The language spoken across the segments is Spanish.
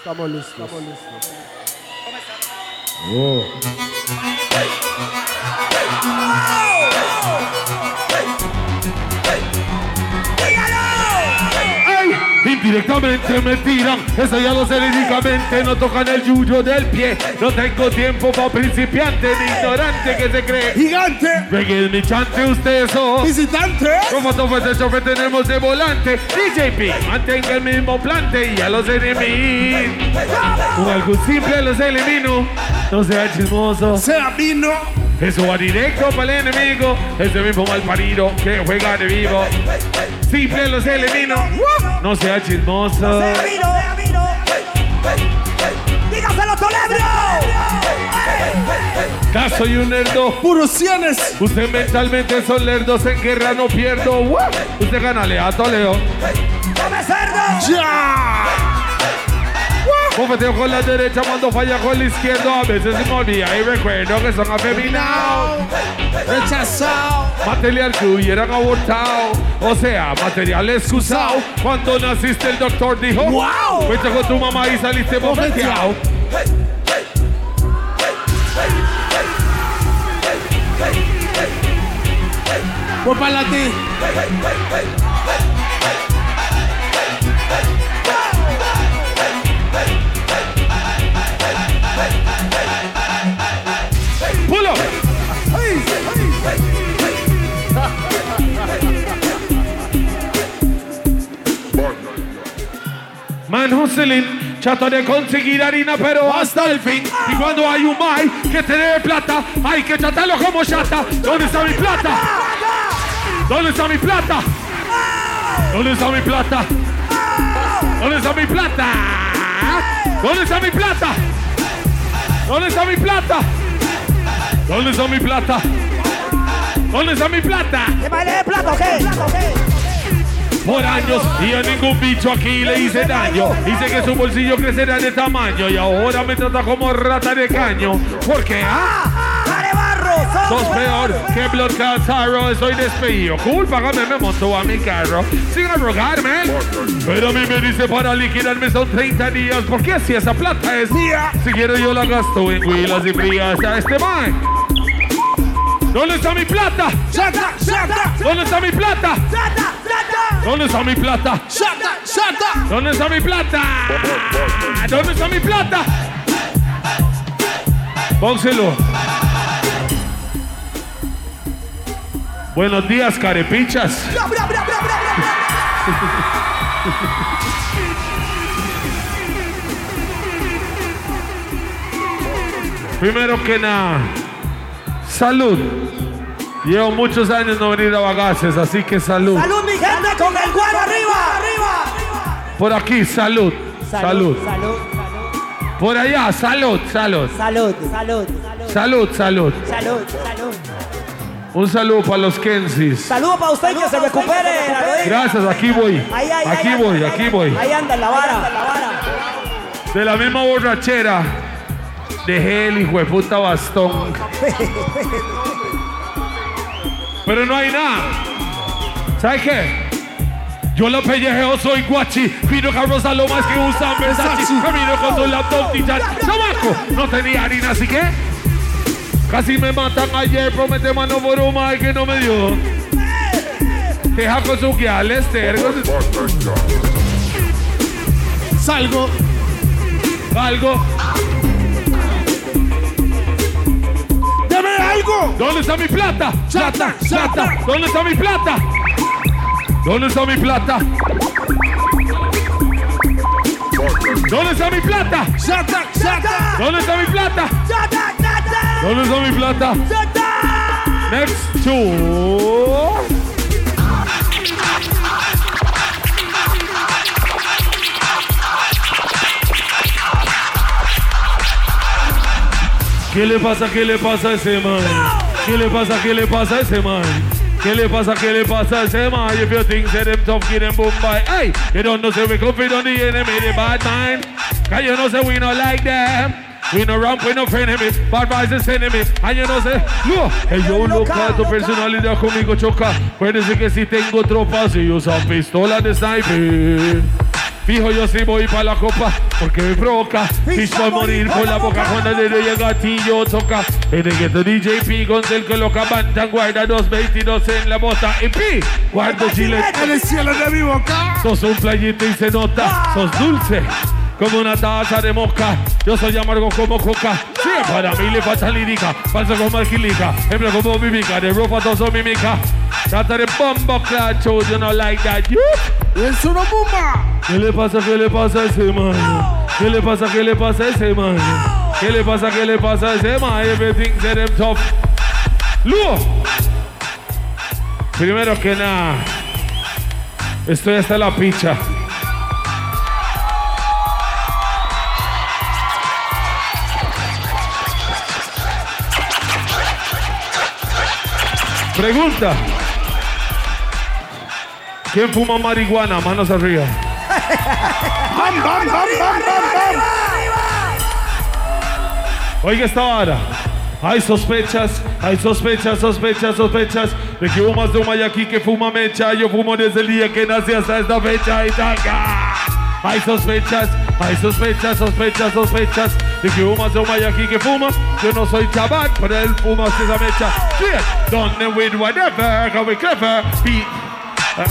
Estamos listos. Estamos listos. Indirectamente me tiran, eso ya lo sé líricamente, no tocan el yuyo del pie. No tengo tiempo para principiante ni ignorante que se cree. Gigante. Reggae mi chante, usted eso. Visitante. Como todo ese chofer tenemos de volante. DJP, mantenga el mismo plante y a los enemigos. Con algo simple los elimino. No sea chismoso. Sea vino. Eso va directo para el enemigo. Ese mismo mal parido que juega de vivo. Simple los elimino. No sea chismoso. Vino, sea vino. Dígaselo, Toledo. Caso y un nerdo. Puros cienes. Usted mentalmente son lerdos en guerra, no pierdo. Usted gánale a Toledo. Come cerdo. Ya. Bofeteo con la derecha cuando falla con la izquierda. A veces se me olvida y recuerdo que son afeminados. Rechazado. Material que hubieran abortado. O sea, material excusado. Cuando naciste el doctor dijo. ¡Wow! Fuiste con tu mamá y saliste bofeteado. Voy para ti. Man hustling, chato de conseguir harina, pero hasta el fin. Y cuando hay un mai que te debe plata, hay que tratarlo como chata. ¿Dónde está mi plata? ¿Dónde está mi plata? ¿Dónde está mi plata? ¿Dónde está mi plata? ¿Dónde está mi plata? ¿Dónde está mi plata? ¿Dónde está mi plata? ¿Dónde está mi plata? ¿Qué baile de plato, qué? Por años y a ningún bicho aquí le hice daño. Hice que su bolsillo creciera de tamaño y ahora me trata como rata de caño. Porque ah, sos peor que Blood Cazaro. Estoy despedido. Cool, págame, me monto a mi carro. Sin arrogarme. Pero a mí me dice para liquidarme son 30 días. Porque si esa plata es mía, si quiero yo la gasto en huilas y frías a este man. ¿Dónde está mi plata? Shata, shata, ¿Dónde está mi plata? ¡Plata! ¡Plata! ¿Dónde está mi plata? shata. ¿Dónde está mi plata? ¿Dónde está mi plata? Pónselo. Buenos días, carepichas. Primero que nada, salud. Llevo muchos años no venir a bagaces, así que salud. ¡Salud, mi gente, con el guaro arriba! ¡Arriba! Por aquí, salud. Salud. Salud, Por allá, salud, salud. salud, salud, Salud, salud. salud, salud. Un saludo para los Kensis. Saludos para usted que se recupere. Gracias, aquí voy. Ahí, ahí, Aquí ahí voy, aquí ahí voy. anda. Ahí anda en la vara. De la misma borrachera. Dejé el hijo de puta bastón. Pero no hay nada. ¿Sabes qué? Yo la pellejeo, soy guachi. A lo más que usan Versace. Camino con su laptop y chat. ¡Chamaco! No tenía harina, así que. Casi me matan ayer. Promete mano por un mal que no me dio. Deja con su guiales, tergos. Salgo. Algo. ¿Dónde está mi plata? Chata, chata. ¿Dónde está mi plata? ¿Dónde está mi plata? ¿Dónde está mi plata? Shata, shata. ¿Dónde está mi plata? ¡Chata, chata! ¿Dónde está mi plata? ¡Chata! Next to. ¿Qué le pasa? ¿Qué le pasa a ese man? ¿Qué le pasa? ¿Qué le pasa a ese man? ¿Qué le pasa? ¿Qué le pasa a ese man? If you think that them tough, them boom by. Hey, you don't know say we confident on the enemy, the bad mind. Cause you know say we not like them. We no ramp, we no frenemy, bad vibes is enemy. And you know say, no, hey yo loca, tu personalidad conmigo choca. Puede ser que si tengo tropas y usan pistola de sniper. Fijo, yo sí voy para la copa porque me provoca. Fish por morir por la boca cuando el dedo llega gatillo toca. En el gueto DJP con el coloca bantan, guarda 222 en la bota. Y pi, guardo chile. En el cielo de mi boca. Sos un playito y se nota. Sos dulce como una taza de mosca. Yo soy amargo como coca. Sí, para mí le falta lírica. Falso como alquilica. Hembra como mímica. De ropa todo mímica. Trata de bombo clacho. You know like that. You. Es una bomba. ¿Qué le pasa? ¿Qué le pasa a ese man? ¿Qué le pasa? ¿Qué le pasa a ese man? ¿Qué le pasa? ¿Qué le pasa a ese man? Everything said them tough. Luo. Primero que nada, estoy hasta la picha. Pregunta. ¿Quién fuma marihuana? Manos arriba. Bam, bam, bam, bam, bam, bam. Oiga esta vara. Hay sospechas, hay sospechas, sospechas, sospechas de que hubo más de un mayaqui que fuma mecha. Yo fumo desde el día que nací hasta esta fecha y taca. Hay sospechas, hay sospechas, sospechas, sospechas de que hubo más de un mayaqui que fuma. Yo no soy chaval, pero él fuma esa mecha. Yeah, done with whatever, how we clever, beat. Hay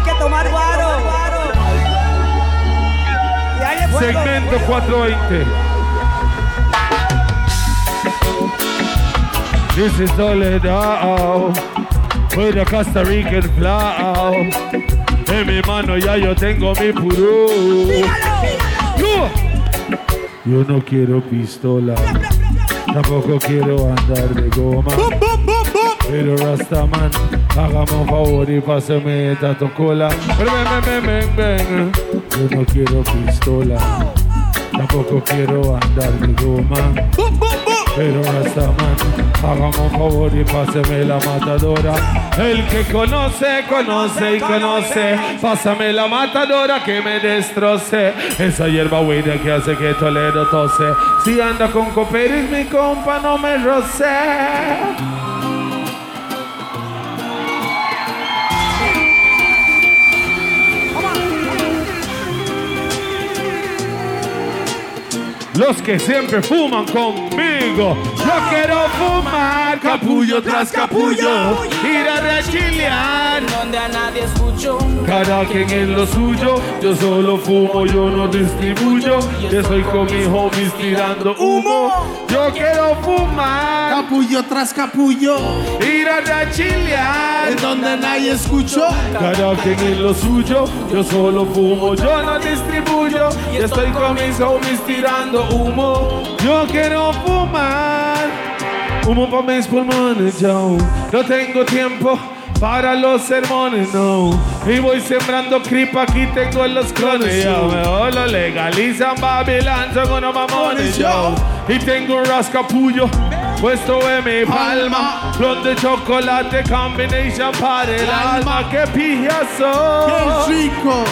que tomar guaro. Segmento 420. This is Soledad with a Costa Rican flow. En mi mano ya yo tengo mi purú. Yo, yo no quiero pistola, tampoco quiero andar de goma. Pero Rastaman, hágame un favor y pásame esta cola. Ven, ven, ven, ven, ven. Yo no quiero pistola, tampoco quiero andar de goma. Pero Rastaman, hágame un favor y pásame la matadora. El que conoce, conoce y conoce. Pásame la matadora que me destroce. Esa hierba buena que hace que Toledo tose. Si anda con coperis, mi compa no me roce. Los que siempre fuman conmigo. Yo quiero fumar capullo tras capullo. Ir a rechilear. donde a nadie escucho. Cada quien en lo suyo. Yo solo fumo, yo no distribuyo. Yo estoy con mis homies tirando humo. Yo quiero fumar. Capullo tras capullo. Ir a rechilear. En donde nadie escuchó. Cada quien en lo suyo, yo solo fumo, yo no distribuyo. Y estoy con mis homies tirando humo. Yo quiero fumar, humo para mis pulmones, yo. No tengo tiempo para los sermones, no. Y voy sembrando creep, aquí tengo los clones, yo. Mejor lo legalizan, Babylon, son unos mamones, yo. Y tengo un rascapullo. Puesto en mi palma, flor de chocolate, combination para el alma, que pija ¡Qué soy. rico!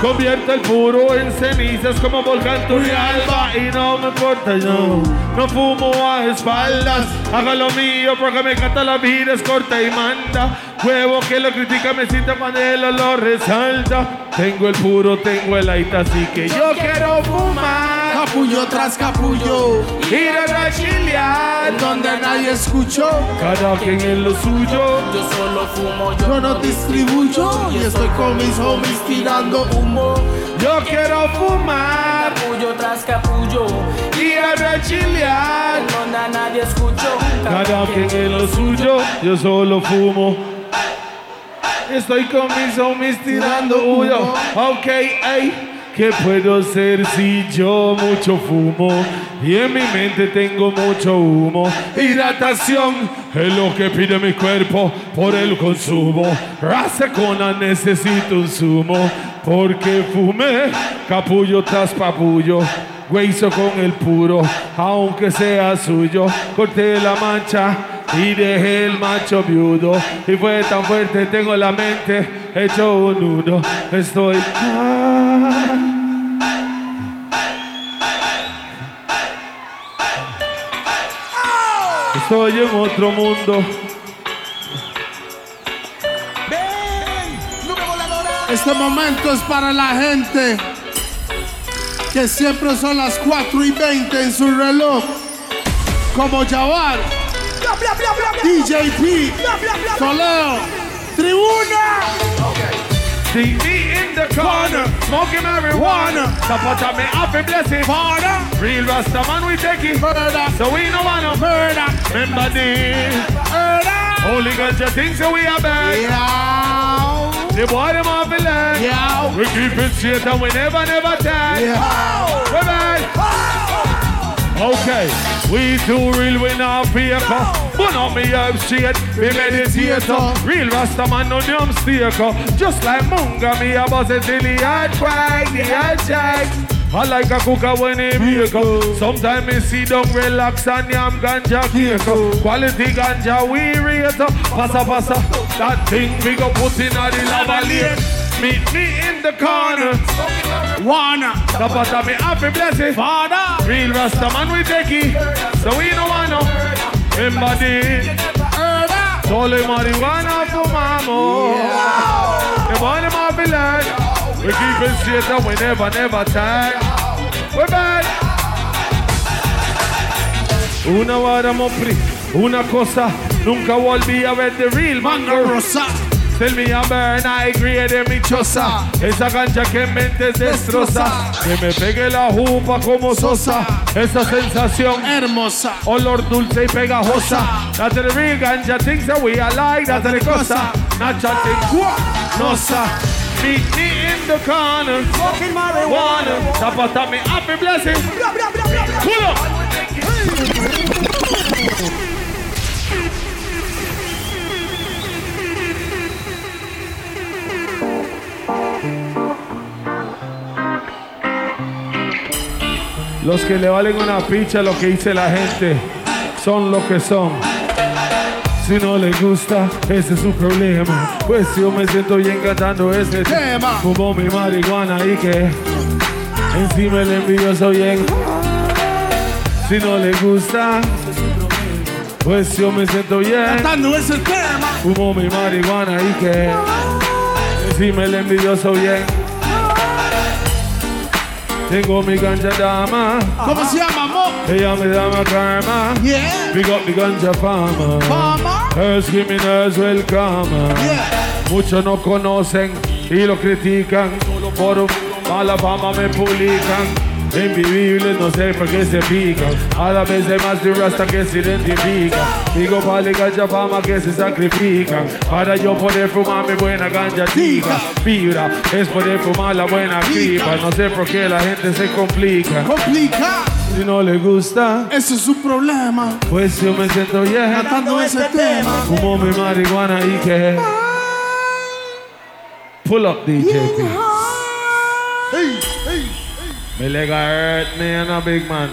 Convierte el puro en cenizas como volcán Turrialba. Y no me importa yo, no fumo a espaldas, haga lo mío porque me encanta la vida es corta y manda, huevo que lo critica me siento cuando él lo resalta, tengo el puro, tengo el aita, así que yo quiero fumar, Capullo tras capullo. ir a la chilear, En donde nadie escuchó. cada quien en lo suyo, Yo solo fumo, yo, Yo no distribuyo. Y estoy con mis homies tirando humo. yo quiero fumar, capullo tras capullo. ir a la chilear. Donde nadie escucho. Cada quien en lo suyo, yo solo fumo. Estoy con mis homies tirando humo. Ok, ey. ¿Qué puedo ser si yo mucho fumo? Y en mi mente tengo mucho humo. Hidratación es lo que pide mi cuerpo por el consumo. Raza cona necesito un zumo. Porque fumé capullo tras papullo. Hueso con el puro, aunque sea suyo. Corté la mancha y dejé el macho viudo. Y fue tan fuerte, tengo la mente hecho un nudo. Estoy. ah, Estoy en otro mundo. Este momento es para la gente que siempre son las 4 y 20 en su reloj. Como Jawar, DJP, Toledo, Tribuna. See me in the corner, smoking marijuana. Support me off a blessing. Father, Real Rasta man, we take it. murder, So we no wanna murder, remember this. murder. Holy ganja things so we are bad. Yeah, The boy them off the land. yeah, We keep it straight and we never, never tag. yeah. We bad. Oh. Okay, we too real, we not paper. But on me up straight, we meditator. Real Rasta man, no dumb staker. Just like Munga, me a buzz it till the heart cry, the heart shake. I like a cooker when he make up. Sometimes me see them relax and yam ganja cake up. Quality ganja we rate up. Passa passa, that thing we go put in a the lavalier. Meet me in the corner. Wanna, Zapata me happy blessing. Father, Real Rasta man we take it. So we no want Embody. murder. Solo marijuana for mamo. The money my land. We keep it straight and we never, never tag. We're bad. Una vara mopri, una cosa, nunca volví a ver the real mango. Rosa, Tell me a burn, I mi choza. Esa cancha que en mente destroza. Que me pegue la jupa como sosa. Esa sensación, hermosa. olor dulce y pegajosa. That's the real ganja things that we are like. That's the cosa. Not chatting, nosa. Meet me in the corner. Smoking marijuana. Zapata me happy blessing. Pull up. Los que le valen una picha lo que dice la gente son lo que son. Si no le gusta, ese es su problema. Pues yo me siento bien cantando ese Tema. Fumo mi marihuana y que encima el envidioso bien. Si no le gusta, pues yo me siento bien. Cantando ese tema. Fumo mi marihuana y que encima el envidioso bien. Tengo mi ganja dama, ¿Cómo se llama, mo? ella me da karma. Yeah, Big up the ganja farmer. mama. Her criminals welcome. Yeah, Muchos no conocen y lo critican. Por mala fama me publican. Invivibles, no sé por qué se pican. A la vez hay más de rasta que se identifican. Digo, vale, ganja fama que se sacrifican. Para yo poder fumar mi buena ganja tica. Fibra es poder fumar la buena gripa. No sé por qué la gente se complica. complica. Si no le gusta, Ese es su problema. pues yo me siento bien. Cantando ese tema. Fumo mi marihuana y que. Pull up DJ. Hey, Me leg hurt me and a big man.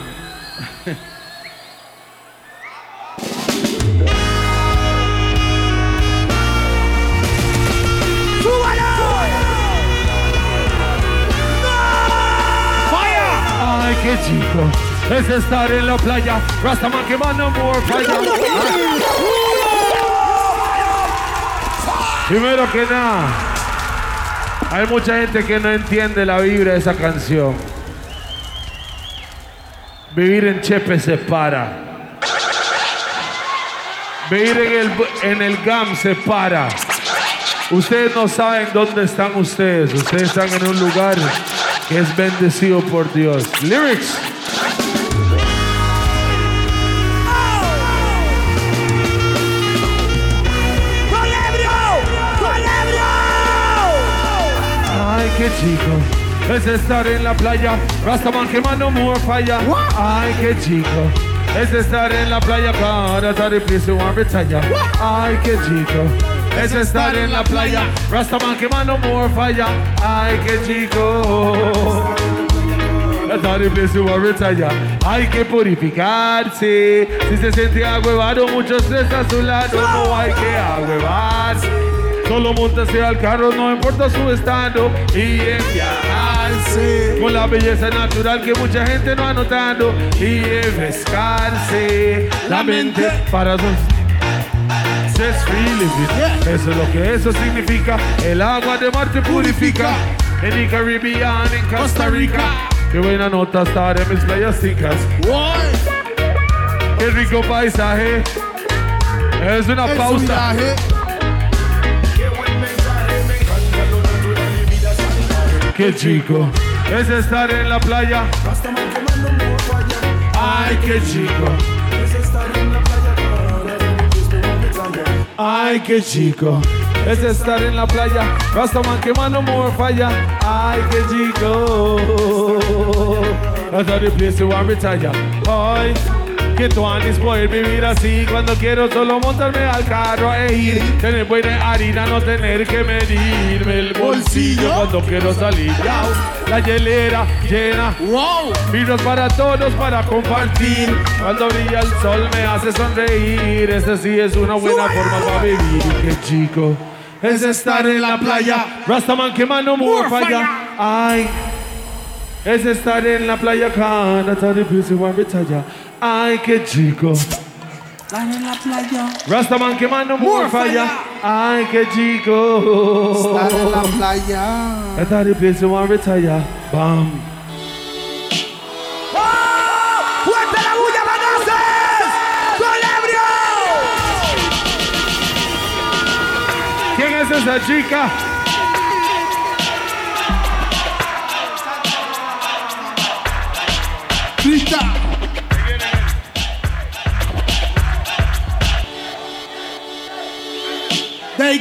Ay, qué chico. Es estar en la playa. Rastaman quemando more falla. Primero que nada, hay mucha gente que no entiende la vibra de esa canción. Vivir en Chepe se para. Vivir en el, en el GAM se para. Ustedes no saben dónde están ustedes. Ustedes están en un lugar que es bendecido por Dios. Lyrics. Ay, qué chico. Es estar en la playa. Rastaman quemando more falla. Ay, qué chico. Es estar en la playa para estar en piso a. Ay, qué chico. Es estar en la playa. Rastaman quemando more falla. Ay, qué chico. Estar en a retalla. Hay que purificarse. Si se siente agüevado, muchos estrés a su lado. No hay que agüevarse. Solo montase al carro, no importa su estado. Y en Con la belleza natural que mucha gente no ha notado y refrescarse la mente para living. Eso es lo que eso significa. El agua de mar te purifica. En el Caribbean, en Costa Rica. Qué buena nota estar en mis playas ticas. Qué rico paisaje. Es una pausa. Qué chico. Es estar en la playa. Ay, qué chico. Ay, qué chico. Es estar en la playa. Rastaman quemando more falla. Ay, qué chico. That's the place to want retire. Ay, que tú andes poder vivir así. Cuando quiero solo montarme al carro e ir. Tener buena harina, no tener que medirme el bolsillo. Cuando quiero salir. La hielera llena. Wow. Vinos para todos, para compartir. Cuando brilla el sol me hace sonreír. Esta sí es una buena forma para vivir. Qué chico. Es estar en la playa. Rastaman quemando more falla. Ay. Es estar en la playa Canada de Pussy One Retire. Ay, qué chico. En la playa. Rastaman quemando More falla. Ay, qué chico. Estar en la playa. I thought the place one retire. Bam. ¡Colebrio! ¿Quién es esa chica?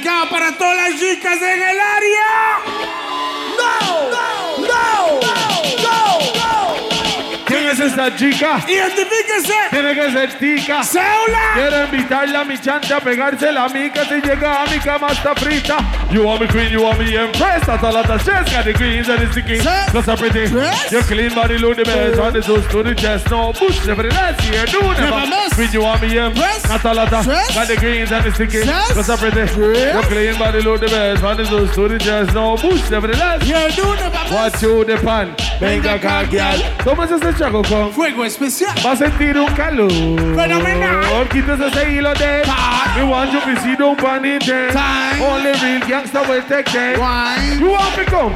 Para todas las chicas en el área. Chica? Identifíquese. Tiene que ser tica. Cédula. Quiero invitarla a mi chanta a pegarse la mica si llega a mi cama está frita. You want me queen, you want me empress. That's all chest. Got the greens and the sticky. Plus a pretty. Your clean body look the best. On the toes to the chest. No bush. Never less here. Do never. Never miss. Queen, you want me empress. That's all of Got the greens and the sticky. Plus a pretty. Your clean body look the best. On the toes to the chest. No bush. Never less. Y el Duna, papá. What to the pan. Venga, caguear. ¿Cómo es este chaco con? Fuego especial. Va a sentir un calor. Fenomenal. Quítese ese hilo de. Me want you to see don't panic. Time. Only real gangster will take care. Wine. You want me come?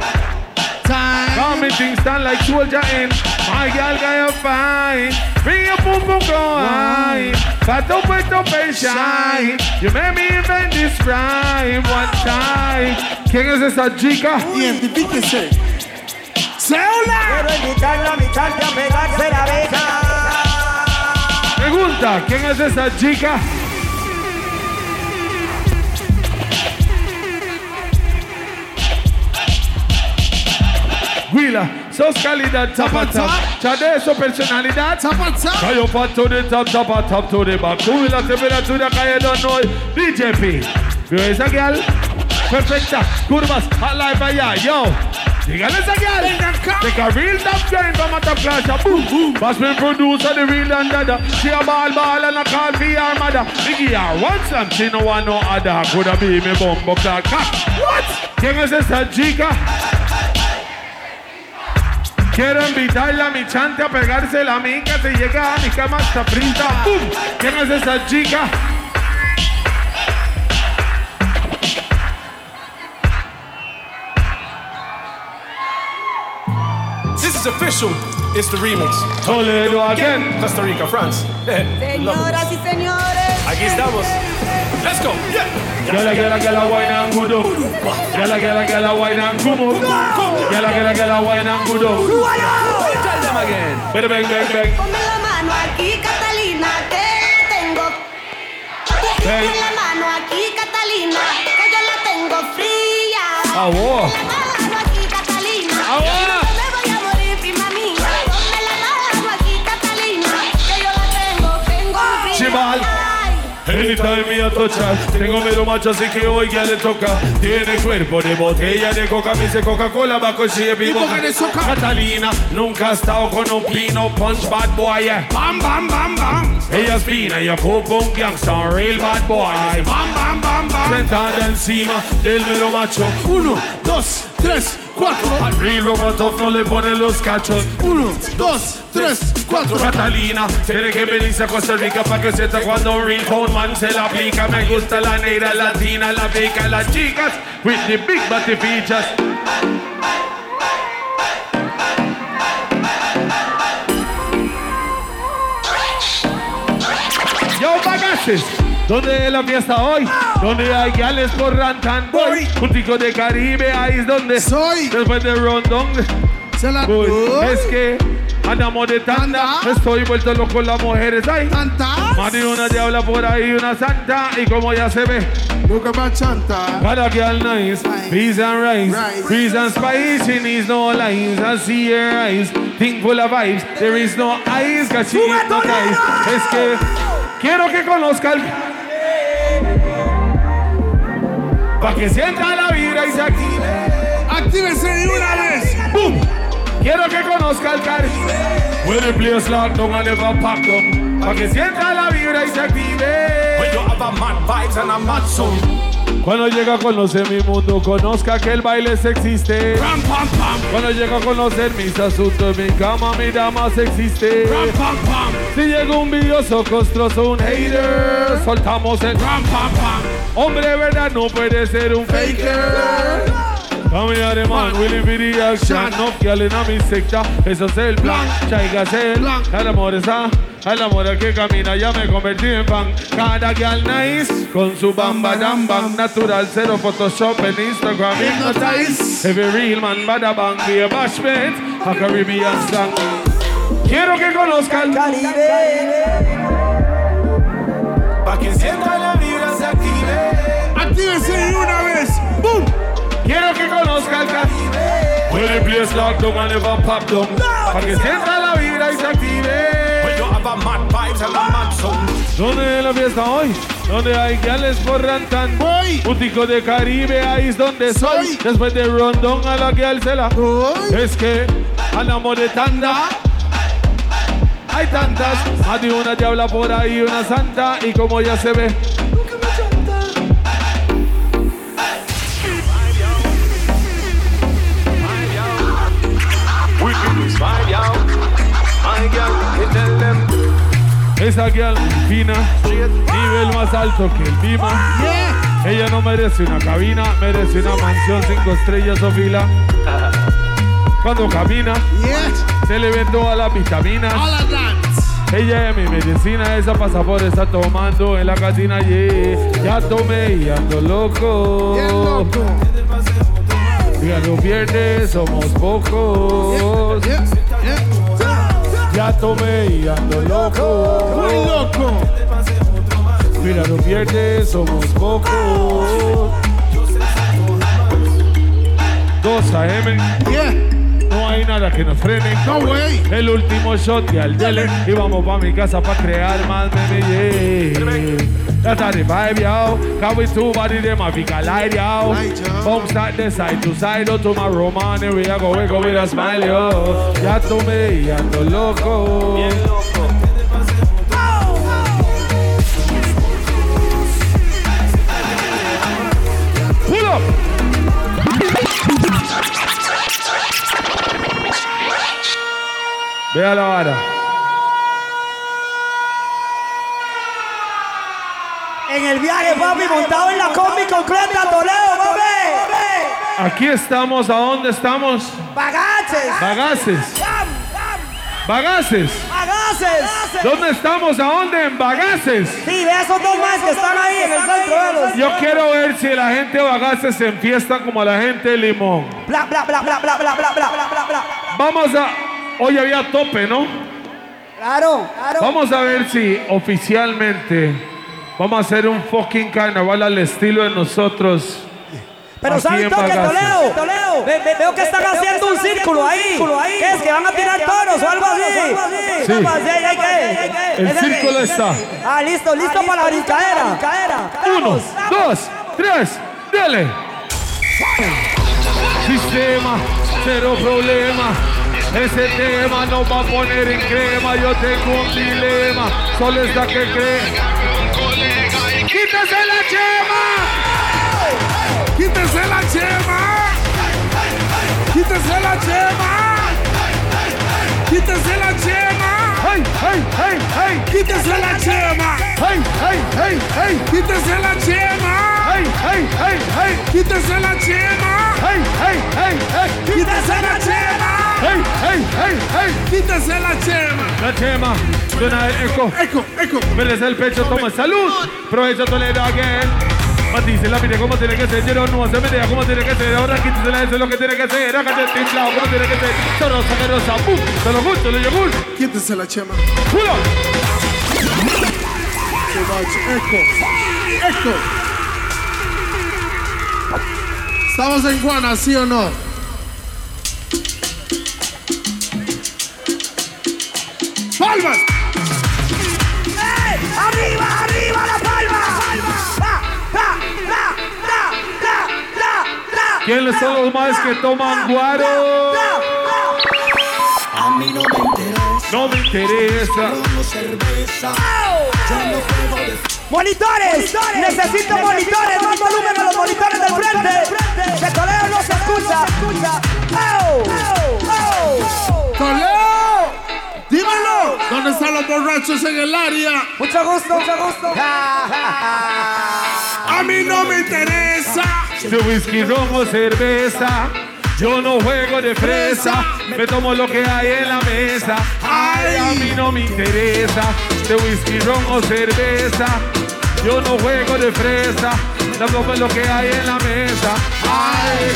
Time. Come me things stand like soldier in. My girl got you fine. Bring your boom boom go high. Fat up with up and shine. You made me this rhyme one time. ¿Quién es esa chica? Identifíquese. Cédula. Quiero invitarla a mi chante a pegarse la beca. Pregunta, ¿quién es esa chica? Huila, sos calidad, tapa tap. Chade su personalidad. Tapa, tapa. Cayo pat to the top, tapa top to the back. Sube la temperatura que I don't know. DJP. ¿Vio esa girl? Perfecta. Curvas, al live allá, yo. Dígale esa girl. Venga acá. Take a real top girl from a top class. Boom, boom. Boss me producer, the real and dada. She a ball, ball and a call for your mother. Biggie her one slam, she no want no other. Coulda be me bumbo clock. What? ¿Quién es esa chica? Quiero invitarla a mi chante a pegarse la mica si llega a mi cama está frita. ¡Bum! ¿Quién es esa chica? Official. It's the remix. Toledo again. Costa Rica, France. It. Señoras y señores. Aquí estamos. Let's go. Yeah. Gala, gala, gala, wine and gudo. Gala, gala, gala, wine and gumo. Gala, gala, gala, wine and gudo. Tell them again. Bang, bang, bang, bang. Ponme la mano aquí, Catalina, que la tengo. Ponme la mano aquí, Catalina, que yo la tengo fría. Ah, wow. Anytime me a touch her Tengo miedo macho así que hoy ya le toca Tiene cuerpo de botella de coca Me dice Coca-Cola bajo shape y boca de soca. Catalina nunca ha estado con un pino punch bad boy yeah. Bam, bam, bam, bam. Ella es fina, ella ocupa un gangsta Real bad boy Bam, bam, bam, bam. Sentada encima del mero macho Uno, dos, tres, cuatro. Al real Robotov le ponen los cachos. Uno, dos, tres, cuatro. Catalina tiene que venirse a Costa Rica para que sienta cuando un real man se la aplica. Me gusta la negra, latina, la beca, las chicas with the big body features. Yo, bagaces. ¿Dónde es la fiesta hoy? ¿Dónde hay gales por Rantan Boy? Un tico de Caribe, ahí es donde Soy. Después de Rondón Se la Uy. Es que andamos de tanda Tanda. Estoy vuelto loco las mujeres ¿Cantas? más de una diabla por ahí, una santa Y como ya se ve at my chanta. Cada girl nice, peas and rice, Rice. peas and spice. She needs no lines. I see her eyes, think full of vibes. There is no eyes, cause she ¡Sube, hypnotized. Toledo! Es que quiero que conozcan. Pa' que sienta la vibra y se active. Actívese de una vez. ¡Boom! Quiero que conozca el Caribe. Where the place locked down and never. Pa' que sienta la vibra y se active. When you have a mad vibes and a mad soul. Cuando llega a conocer mi mundo, conozca que el baile se existe. Ram, pam, pam. Cuando llega a conocer mis asuntos, mi cama, mi dama se existe. Ram, pam, pam. Si llega un billoso, costroso, un hater, soltamos el Ram, pam, pam. Hombre, verdad, no puede ser un faker. Familiar man, Willy Biddy action No quieren a mi secta, eso es el plan. Chaiga el Plan. El amor está, el amor el que camina Ya me convertí en fan. Cada girl nice Con su bamba dam bam. Natural, cero Photoshop en Instagram. Hypnotize. Every real man, bada bang Be a bashment, a Caribbean slang. Quiero que conozcan. Caribe. Pa' que sienta la vibra se active. Actívese de una vez. ¡Boom! Quiero que conozca el Caribe. When the place locked down and never pop down. Para que sienta la vibra y se active. you have a mad vibes and a mad soul. ¿Dónde es la fiesta hoy? Donde hay gales por rantan. Voy. Un tico de Caribe, ahí es donde soy. Soy. Después de Rondón a la que se la. Voy. Es que andamos de tanda. Hay tantas, más de una diabla por ahí, una santa, y como ya se ve. Esa girl fina, nivel más alto que el Bima. Ella no merece una cabina, merece una mansión cinco estrellas o fila. Cuando camina, se le ven todas las vitaminas. Ella es mi medicina, esa pasaporte está tomando en la cantina, yeah. Ya tomé y ando loco. Ya no pierde, somos pocos. Ya tomé y ando loco. Somos pocos. 2 AM, Yeah. no hay nada que nos frene. No way. El último shot y al dele Y vamos pa' mi casa pa' crear más meme, yeah That's how the vibe, yo Can we two body them a big light, yo. Bounce the side to side oh, To my we a go, with a smile, yo Ya tomé y ando loco Pull Vea la vara En el viaje, papi, montado en la combi completa, Toledo, papi. Aquí estamos, ¿a dónde estamos? Bagaces. Bagaces Bagaces Bagaces. ¿Dónde estamos? ¿A dónde? En Bagaces. Sí, ve a esos dos más que están ahí en el centro, velos. Yo quiero ver si la gente de Bagaces se enfiesta como la gente de Limón. Bla, bla, bla, bla, bla, bla, bla, bla, bla, bla, bla. Vamos a... Hoy había tope, ¿no? Claro, claro. Vamos a ver si oficialmente vamos a hacer un fucking carnaval al estilo de nosotros. Pero ¿sabes toque. Toledo? Toledo. Ve- ve- veo que están haciendo un círculo ahí. ¿Qué es? ¿Que van a tirar toros o algo así? Sí. ¿Cómo así? ¿Hay- hay que- El círculo está. Ah, listo, listo para la brincadera. Uno, dos, tres, dele. Sistema, cero problema. Ese tema nos va a poner en crema. Yo tengo un dilema. Solo está que cree. ¡Quítese la chema! Quítese la chema. Quítese la chema. Quítese la chema. ¡Hey, hey, hey, hey! Quítese la chema. ¡Hey, hey, hey, hey! Quítese la chema. ¡Hey, hey, hey, hey! Quítese la chema. ¡Hey, hey, hey, hey! Quítese la chema. ¡Hey, hey, hey, hey! Quítese la chema. La chema suena el eco. Eco, eco. Merece el pecho, toma salud. Provecho Toledo again. Matice la mire como tiene que ser. Yo no se mete como tiene que ser. Ahora quítese la eso es lo que tiene que ser. Hágate el inflado como tiene que ser. Solo sacarosa, pum. Solo gusto, le yogur. Quítese la chema. Much. Eco. Eco. ¿Estamos en Juana, sí o no? ¡Palmas! ¡Ey! ¡Arriba, arriba la palma! ¡La, la, la, la, la, la, la! ¿Quiénes son los más que toman guaro? A mí no me interesa, No me interesa. cerveza. Yo no de ¡Monitores! ¡Necesito monitores! ¡Más volumen a los monitores del frente! ¡De Toledo no se escucha! ¡Oh! ¡Oh! ¡Toledo! ¿Dónde están los borrachos en el área? Mucho gusto, mucho gusto. A mí no me interesa. De whisky, ron o cerveza. Yo no juego de fresa, me tomo lo que hay en la mesa. Ay, a mí no me interesa. De whisky, ron o cerveza. Yo no juego de fresa, me tomo lo que hay en la mesa. Ay.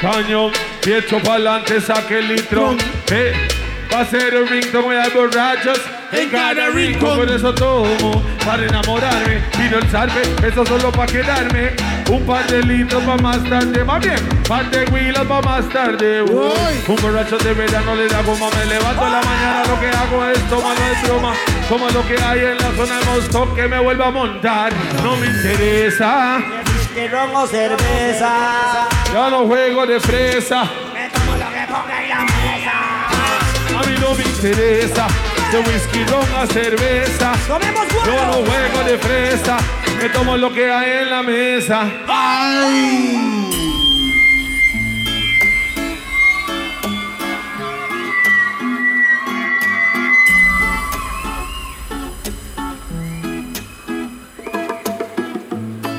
Cañón, y echo pa'lante, saque el litro. Eh, va a ser el ringtone, voy a borrachos en cada rincón. Por eso tomo, para enamorarme. Pido el salve, eso solo para quedarme. Un par de litros para más tarde, más bien. Par de huilas para más tarde. Uy. Un borracho de verano le da goma, me levanto en la mañana. Lo que hago es tomar es broma. Como lo que hay en la zona de Mostock que me vuelva a montar. No me interesa. Que ron o cerveza. Ya no juego de fresa. Me tomo lo que ponga en la. A mí no me interesa. De whisky, ron a cerveza. ¡Tomemos Yo no juego de fresa. Me tomo lo que hay en la mesa. ¡Ay!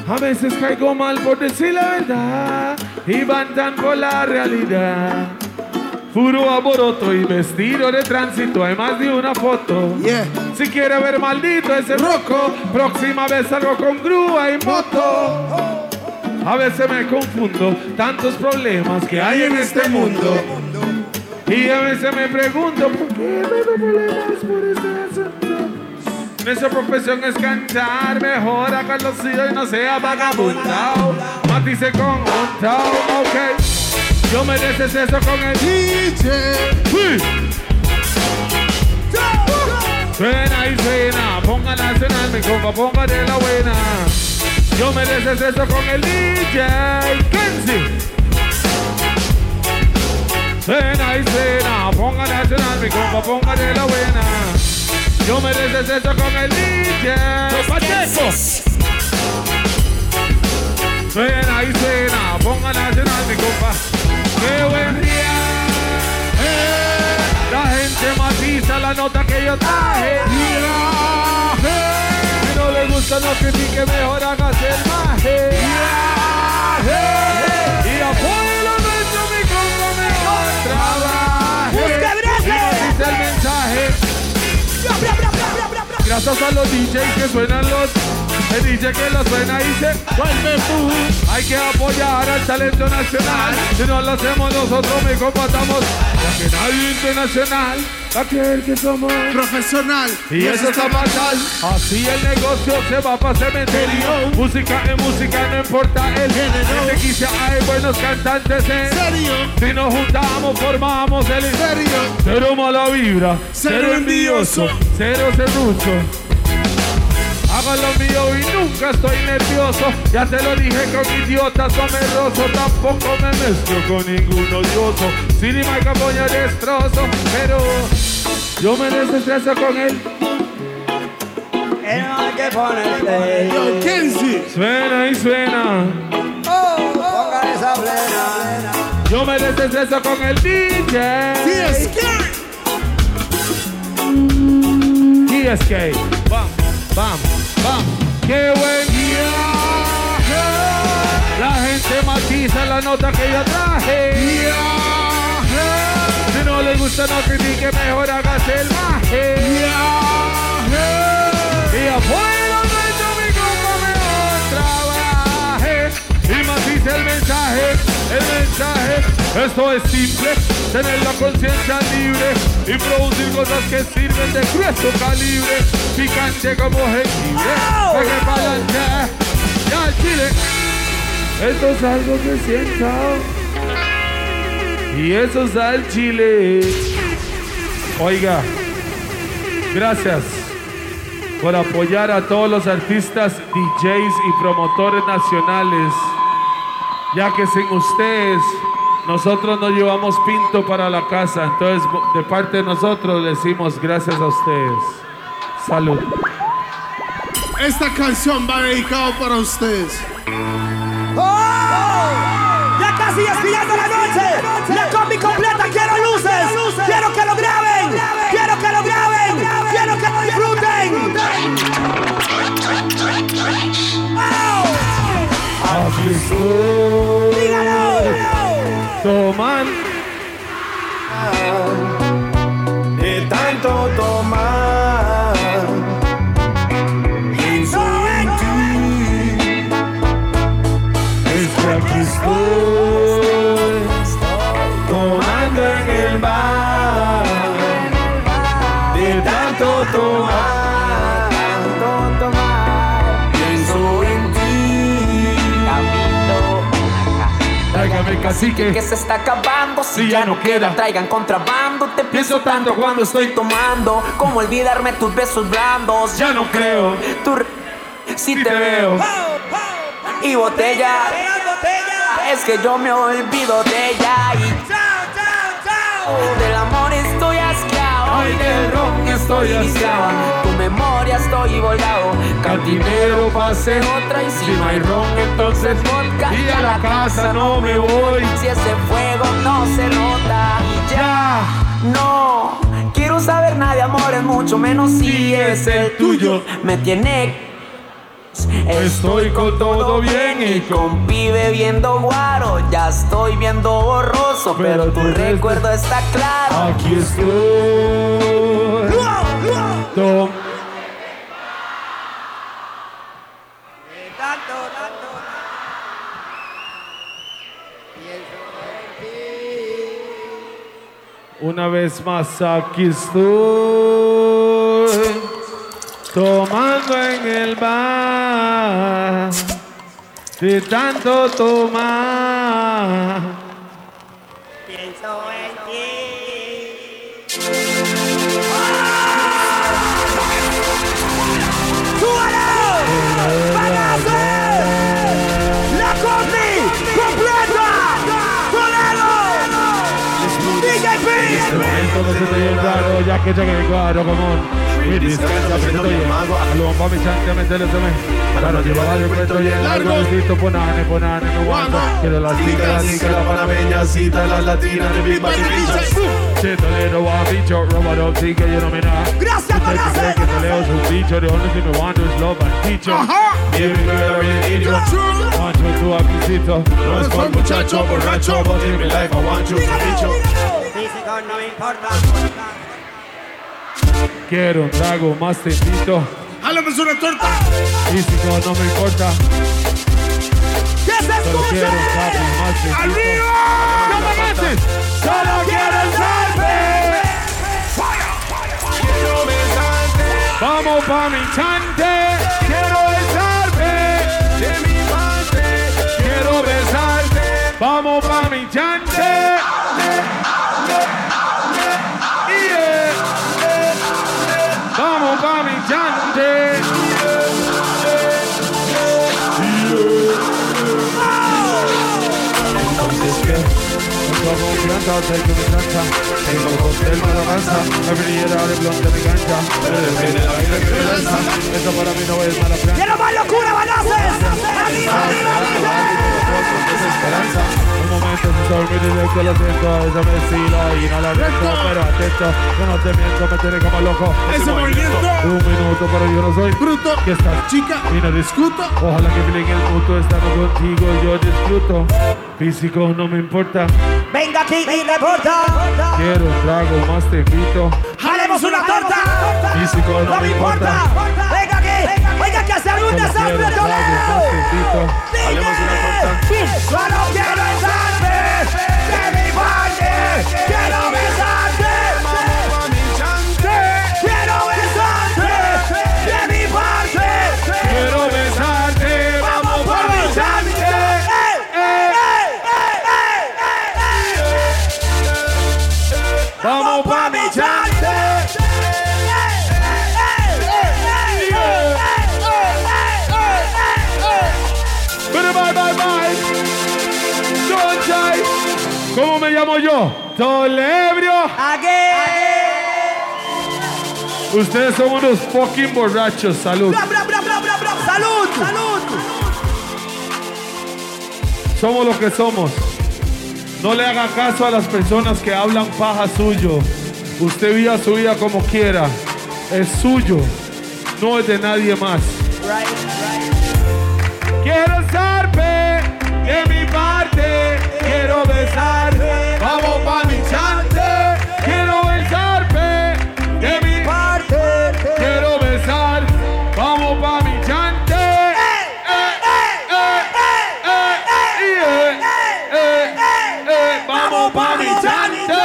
A veces caigo mal por decir la verdad y van tan por la realidad. Puro aboroto y vestido de tránsito, hay más de una foto. Yeah. Si quiere ver maldito ese roco, próxima vez salgo con grúa y moto. A veces me confundo, tantos problemas que hay en este mundo. Y a veces me pregunto, ¿por qué tantos problemas por este asunto? Nuestra profesión es cantar, mejor hágalo y no sea vagabundao. Matice con un tao, ok. Yo me eso con el DJ. Sí. Suena y suena, ponga nacional, mi compa, ponga de la buena. Yo me eso con el DJ Kenzie. Suena y suena, ponga nacional, mi compa, ponga de la buena. Yo me eso con el DJ Pacheco. Suena y suena, ponga nacional, mi compa. ¡Qué buen día! Eh, La gente matiza la nota que yo traje. Si no le gusta, no critique, mejor hágase el maje. Y apoye lo nuestro, mi compa, mejor trabaje. Busque breque. Y matiza el mensaje. Gracias a los DJs que suenan los. El DJ que lo suena dice, vuelve tú. Hay que apoyar al talento nacional. Si no lo hacemos nosotros, mi compa, estamos. Ya que nadie internacional va a creer que somos. Profesional. Y eso está fatal. Así el negocio se va para cementerio. Música es música, no importa el género. En X hay buenos cantantes en Serio. Si nos juntamos, formamos el Serio. Cero mala vibra, cero envidioso, cero serrucho. Hago lo mío y nunca estoy nervioso. Ya te lo dije con idiotas somerroso. Tampoco me mezclo con ningún odioso. Sin ni marca poño destrozo. Pero yo me desestreso con él. Que no hay que ponerte. Yo, Kenzie. Suena y suena. Ponga esa plena. Yo me desestreso con el DJ. TSK. TSK. Bam, bam, bam. ¡Qué buen viaje! La gente matiza la nota que yo traje. Si no le gusta, no critique, mejor hágase el maje. Y afuera El mensaje, el mensaje. Esto es simple, tener la conciencia libre y producir cosas que sirven de grueso calibre. Picante como jengibre, pegue para adelante. Ya el chile. Esto es algo que siento. Y eso es al chile. Oiga, gracias por apoyar a todos los artistas, DJs y promotores nacionales, ya que sin ustedes nosotros no llevamos pinto para la casa, entonces de parte de nosotros decimos gracias a ustedes. Salud. Esta canción va dedicada para ustedes. ¡Oh! Ya casi expirando la noche. La combi completa. Quiero luces. Quiero que lo graben. Quiero que lo graben. Quiero que lo disfruten. ¡Oh! Aquí estoy. ¡Dígalo! Toman. Que se está acabando si Si ya no queda. traigan contrabando te pienso tanto cuando estoy tomando como olvidarme tus besos blandos Ya no creo. si Si te te veo veo. y botella es que yo me olvido de ella y del amor estoy asqueado Ay, y del ron estoy asqueado. Memoria estoy volado Cantinero pase otra y si, Si no hay ron, entonces vodka. Y a la casa no me voy. si ese fuego no se nota. Y ya no quiero saber nada de amores mucho menos si es el tuyo. me tiene Estoy con todo bien y con pibe viendo guaro. Ya estoy viendo borroso pero, Pero tu recuerdo está claro. Aquí estoy. Una vez más aquí estoy tomando en el bar de tanto tomar. Raro, ya que llegue el cuadro común. Y y mago. Algo pa' mi chante, métele se me. Claro, lleva varios cuentos y el largo. Necesito ponane, ponane, no guanto. Quiero las ticas, las ticas, la panameña, cita, las latinas, de Che, Toledo va a bicho, robado, sí que yo no me da. Gracias, Usted que Toledo es un bicho, the only thing me want is love and teacher. Give me girl, I really need you. Acquisito. No es por muchacho borracho, but in my life I want you to be you. Quiero un trago más te invito. Háblame una torta. Y si no, no me importa. ¡Que se Solo escuche! quiero un trago más te invito. ¡Arriba! ¡No me mates! ¡Solo quiero el selfie! Quiero besarte Vamos pa' mi chante. Quiero besarte. de mi parte. Quiero besarte. Vamos pa' mi chante. Vamos pa' mi. Con toda confianza, sé que me cansa. Tengo el cóctel me lo cansa. La brillera de blonde me cancha. Me depende la vida que me lanza. Esto para mí no es mala plancha. ¡Quiero más locura, banaces! ¡Arriba, arriba, arriba! Momento se sabe mi directo, lo siento, esa me estilo y no la viento, pero atento, que no te miento, me tiene como loco. Ese movimiento. Un minuto, pero yo no soy Bruto. ¿Qué estás? Chica. Y no discuto. Ojalá que miren el mutuo estando contigo, yo disfruto. Físico no me importa. Venga aquí y reporta. Quiero un trago más te invito. ¡Jalemos una torta! Físico no, ¡No me importa! ¡Venga que hacer un desastre, una torta. Solo quiero besarte de mi parte. Quiero besarte. ¿Cómo me llamo yo? Tolebrio. Ustedes son unos fucking borrachos. Salud. Bra, bra, bra, bra, bra, bra. ¡Salud! ¡Salud! Somos lo que somos. No le haga caso a las personas que hablan paja suyo. Usted viva su vida como quiera. Es suyo. No es de nadie más. Quiero zarpe de mi parte. Quiero besarte. Vamos pa' mi chante. Quiero besarpe de mi parte. Quiero besar. Vamos pa' mi chante. Vamos pa' mi chante.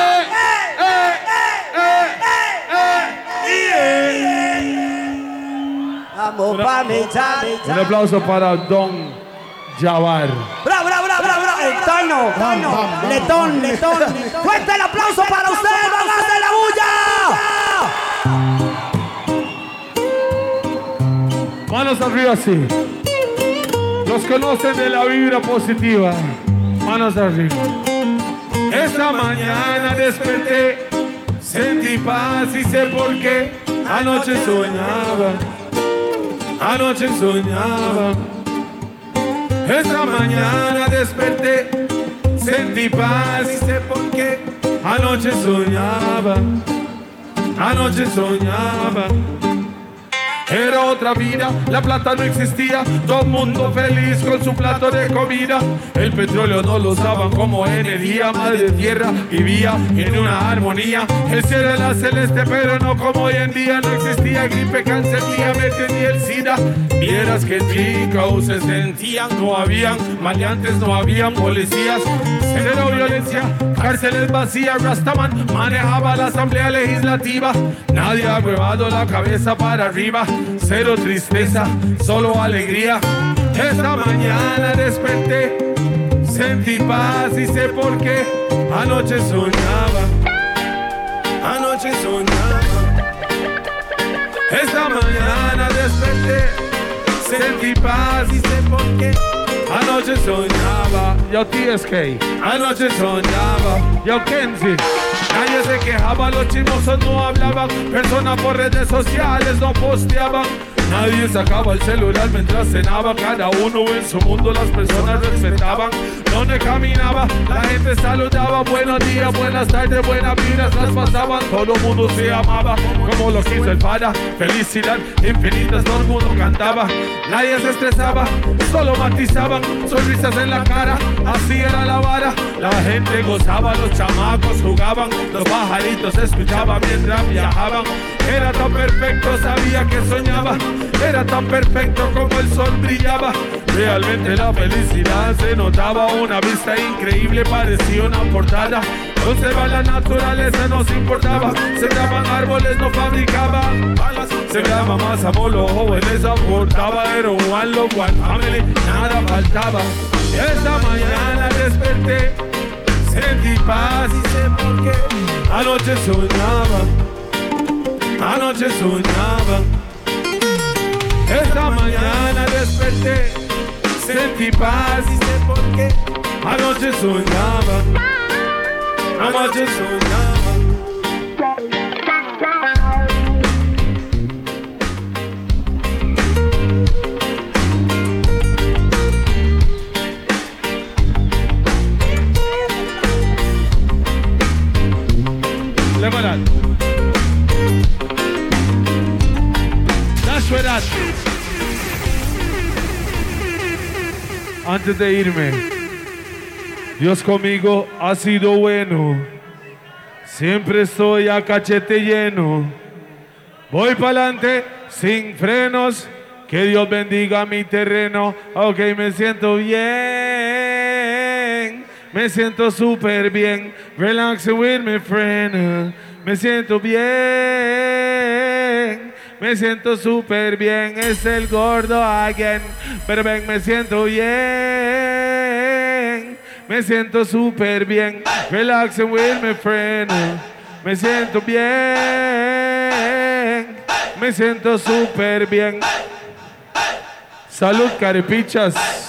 Yeah. Vamos pa' mi chante. Un aplauso para Don Jawar. Letón, letón. Fuerte el aplauso para ustedes. ¡Van a hacer la bulla! Manos arriba así. Los conocen de la vibra positiva. Manos arriba. Esta mañana desperté, sentí paz y sé por qué. Anoche soñaba, anoche soñaba. Esta mañana desperté, sentí paz y sé por qué. Anoche soñaba, anoche soñaba. Era otra vida, la plata no existía, todo mundo feliz con su plato de comida. El petróleo no lo usaban como energía, madre tierra vivía en una armonía. El cielo era celeste, pero no como hoy en día. No existía gripe, cáncer, diabetes ni el SIDA. Vieras que en se sentían, no habían maleantes, no habían policías. Cero violencia, cárceles vacías, Rastaman manejaba la asamblea legislativa. Nadie ha huevado la cabeza para arriba, cero tristeza, solo alegría. Esta mañana desperté, sentí paz y sé por qué. Anoche soñaba, anoche soñaba. Esta mañana desperté, sentí paz y sé por qué. Anoche soñaba, yo TSK, anoche soñaba, yo Kenzie. Nadie se quejaba, los chismosos no hablaban, personas por redes sociales no posteaban. Nadie sacaba el celular mientras cenaba, cada uno en su mundo, las personas respetaban. Donde caminaba, la gente saludaba, buenos días, buenas tardes, buenas vidas, las pasaban, todo el mundo se amaba, como lo quiso el para, felicidad infinitas, todo el mundo cantaba, nadie se estresaba, solo matizaban, sonrisas en la cara, así era la vara, la gente gozaba, los chamacos jugaban, los pajaritos escuchaban mientras viajaban, era tan perfecto, sabía que soñaba, era tan perfecto como el sol brillaba, realmente la felicidad se notaba, una vista increíble parecía una portada, conserva la naturaleza nos importaba, sembraban árboles, no fabricaban balas, sembraba más amor, los jóvenes aportaba, era un one love, one family, nada faltaba, esta mañana desperté, sentí paz y sé por qué, anoche soñaba, anoche soñaba, Esta mañana desperté, sentí paz y sé por qué. Anoche soñaba, anoche soñaba. lá. Antes de irme, Dios conmigo ha sido bueno. Siempre estoy a cachete lleno. Voy para adelante sin frenos. Que Dios bendiga mi terreno. Ok, me siento bien. Me siento súper bien. Relax with my friend. Me siento bien. Me siento súper bien. Es el gordo again. Pero ven, me siento bien. Me siento súper bien. Relax with my friend. Me siento bien. Me siento súper bien. Salud, carepichas.